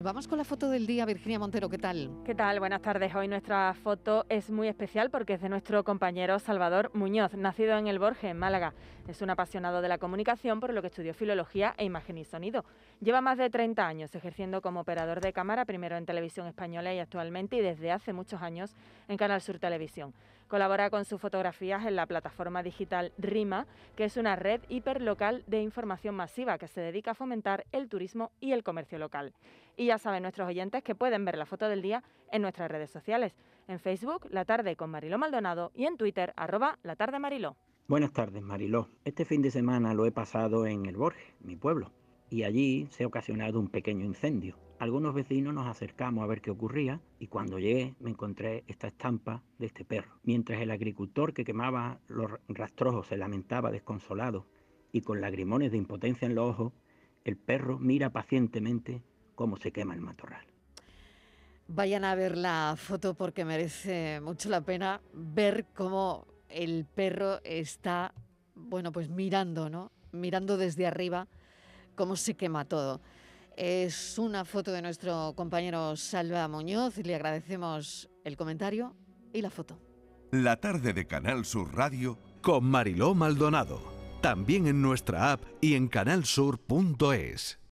Vamos con la foto del día, Virginia Montero, ¿qué tal? ¿Qué tal? Buenas tardes. Hoy nuestra foto es muy especial porque es de nuestro compañero Salvador Muñoz, nacido en El Borges, en Málaga. Es un apasionado de la comunicación, por lo que estudió filología e imagen y sonido. Lleva más de 30 años ejerciendo como operador de cámara, primero en televisión española y actualmente y desde hace muchos años en Canal Sur Televisión. Colabora con sus fotografías en la plataforma digital RIMA, que es una red hiperlocal de información masiva que se dedica a fomentar el turismo y el comercio local. Y ya saben nuestros oyentes que pueden ver la foto del día en nuestras redes sociales. En Facebook, La Tarde con Mariló Maldonado y en Twitter, arroba La Tarde Mariló. Buenas tardes, Mariló. Este fin de semana lo he pasado en El Borges, mi pueblo, y allí se ha ocasionado un pequeño incendio. Algunos vecinos nos acercamos a ver qué ocurría y cuando llegué me encontré esta estampa de este perro. Mientras el agricultor que quemaba los rastrojos se lamentaba desconsolado y con lagrimones de impotencia en los ojos, el perro mira pacientemente cómo se quema el matorral. Vayan a ver la foto porque merece mucho la pena ver cómo el perro está, bueno, pues mirando, ¿no? Mirando desde arriba cómo se quema todo. Es una foto de nuestro compañero Salva Muñoz y le agradecemos el comentario y la foto. La tarde de Canal Sur Radio con Mariló Maldonado. También en nuestra app y en canalsur.es.